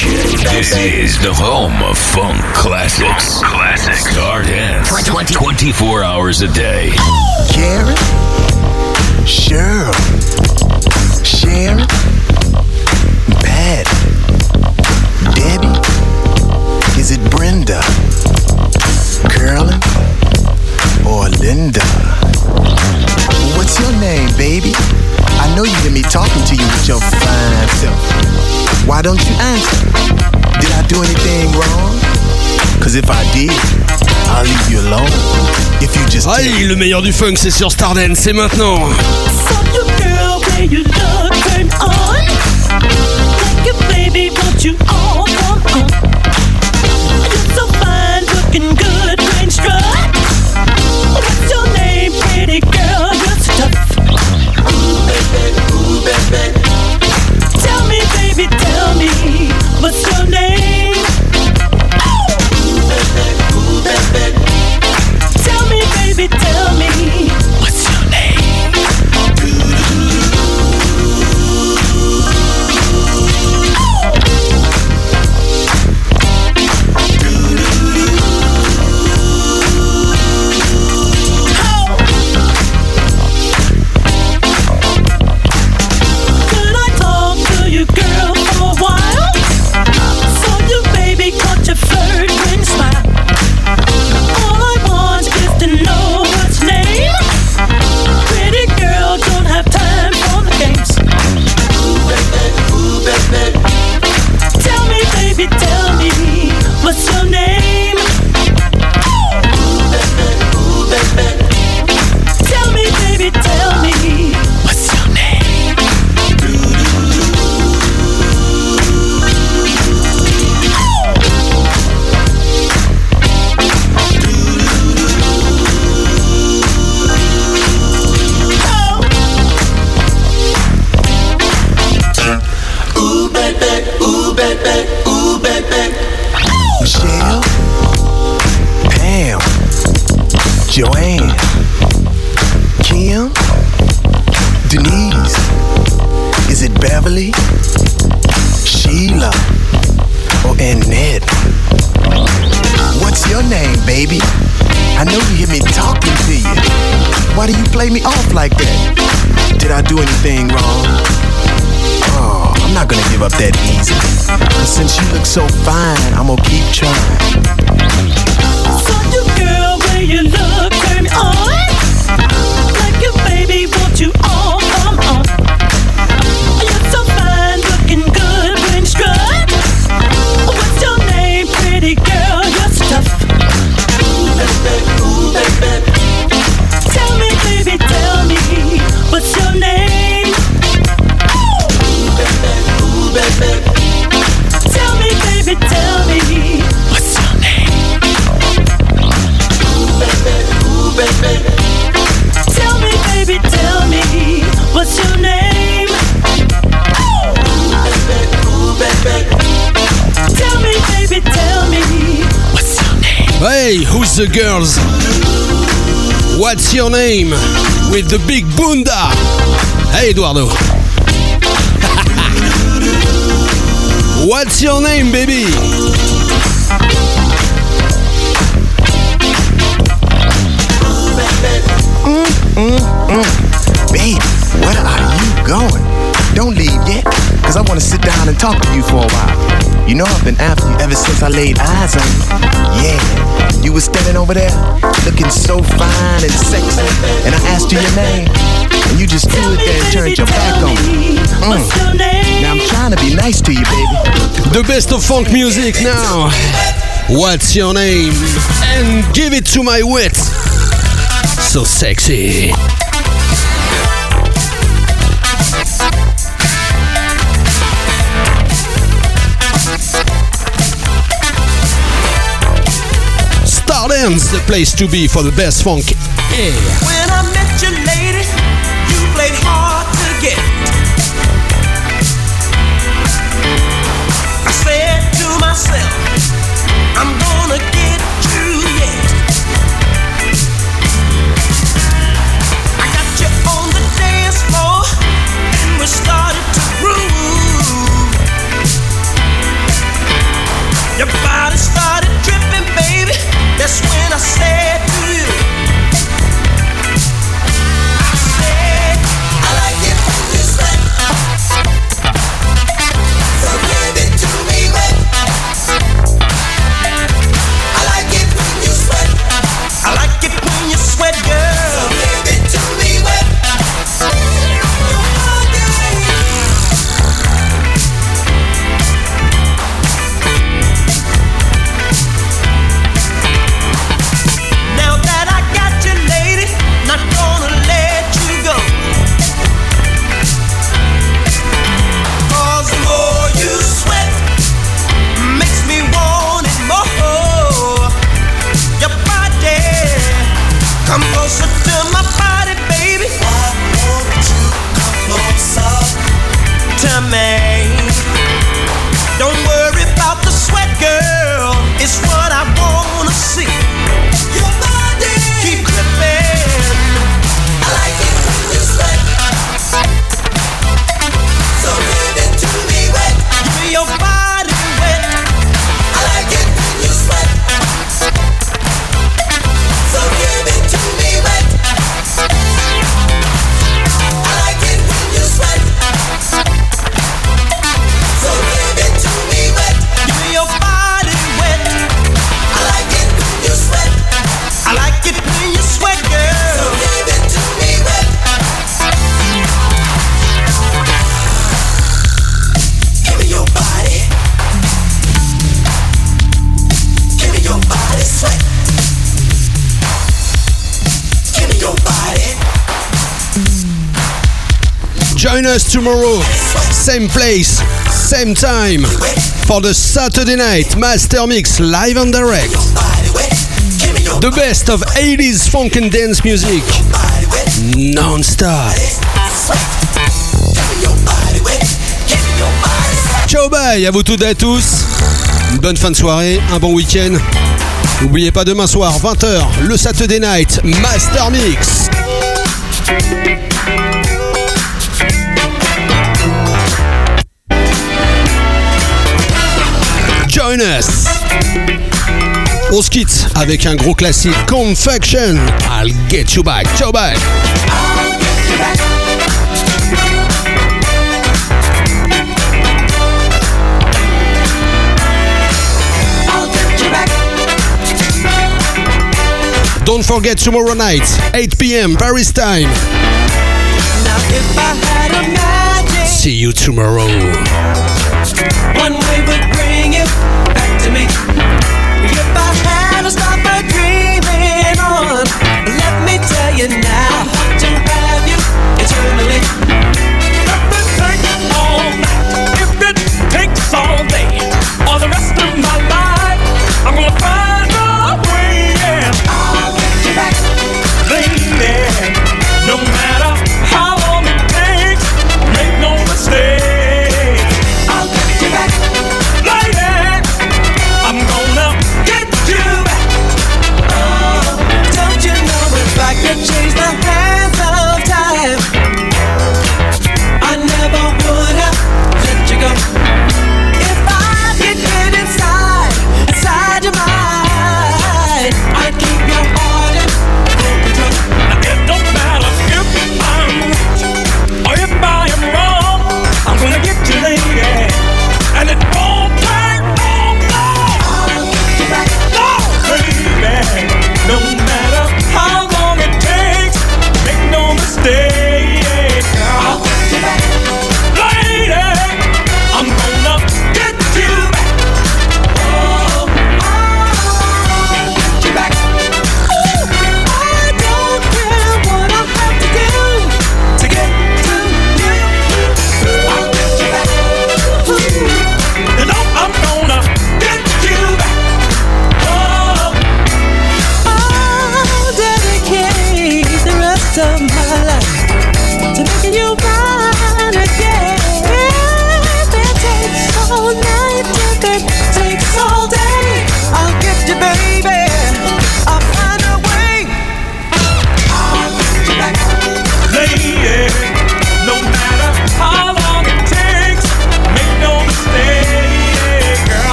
This is the home of funk classics. Classics. Stardance. 24 hours a day. Karen, Cheryl, Sharon, Pat, Debbie, is it Brenda, Carolyn, or Linda? What's your name, baby? I know you hear me talking to you with your fine self. Why don't you answer? Did I do anything wrong? Cause if I did, I'll leave you alone. If you just Aïe, le meilleur du funk, c'est sur Stardance, c'est maintenant. you like that? Did I do anything wrong? Oh, I'm not gonna give up that easy. But since you look so fine, I'm gonna keep trying. Saw you, girl, where you look turn on. Hey, who's the girls? What's your name? With the big bunda. Hey, Eduardo. What's your name, baby? Mm, mm, mm. Babe, where are you going? Don't leave yet, cause I wanna sit down and talk to you for a while. You know I've been after you ever since I laid eyes on you. Yeah, you was standing over there, looking so fine and sexy, and I asked you your name, and you just stood there and turned your back on me. Mm. Now I'm trying to be nice to you, baby. The best of funk music now. What's your name? And give it to my wit. So sexy. The place to be for the best funk. Yeah. When I met you, lady, you played hard to get. I said to myself, I'm gonna get you. I got you on the dance floor, and we started to groove. That's when I said. Tomorrow. Same place, same time. For the Saturday night Master Mix live and direct. The best of 80s funk and dance music. Non stop. Ciao bye à vous toutes et à tous. Une bonne fin de soirée, un bon week-end. N'oubliez pas demain soir, 20h, le Saturday Night Master Mix. Joinus. On se quitte avec un gros classique Confection. I'll get you back. Ciao bye. Don't forget tomorrow night, 8 p.m. Paris time. See you tomorrow.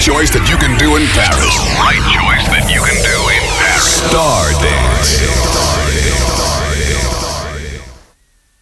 choice that you can do in Paris.